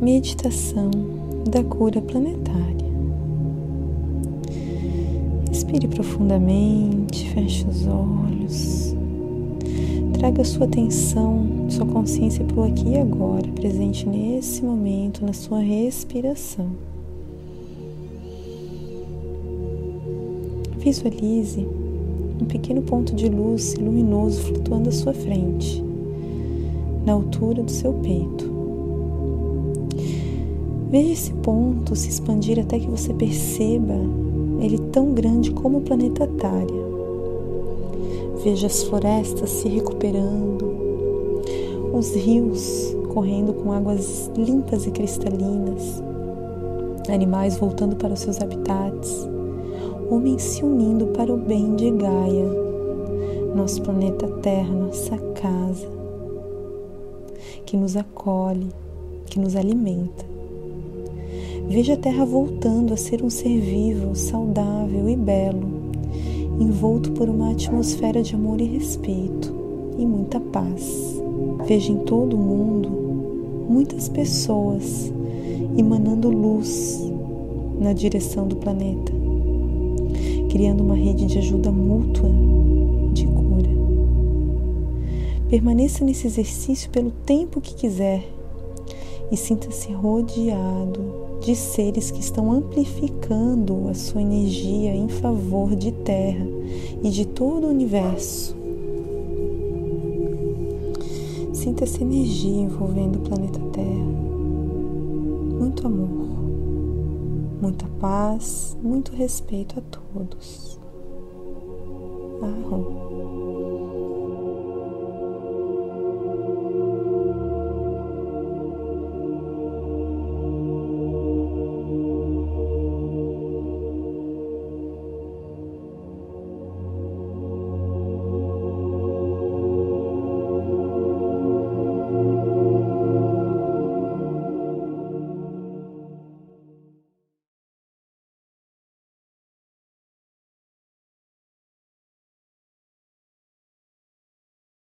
meditação da cura planetária. Respire profundamente, feche os olhos. Traga sua atenção, sua consciência para o aqui e agora, presente nesse momento, na sua respiração. Visualize um pequeno ponto de luz luminoso flutuando à sua frente, na altura do seu peito. Veja esse ponto se expandir até que você perceba ele tão grande como o planeta Tária. Veja as florestas se recuperando, os rios correndo com águas limpas e cristalinas, animais voltando para os seus habitats, homens se unindo para o bem de Gaia, nosso planeta Terra, nossa casa, que nos acolhe, que nos alimenta. Veja a Terra voltando a ser um ser vivo, saudável e belo, envolto por uma atmosfera de amor e respeito e muita paz. Veja em todo o mundo muitas pessoas emanando luz na direção do planeta, criando uma rede de ajuda mútua de cura. Permaneça nesse exercício pelo tempo que quiser e sinta-se rodeado de seres que estão amplificando a sua energia em favor de Terra e de todo o universo. Sinta essa energia envolvendo o planeta Terra. Muito amor, muita paz, muito respeito a todos. Arro.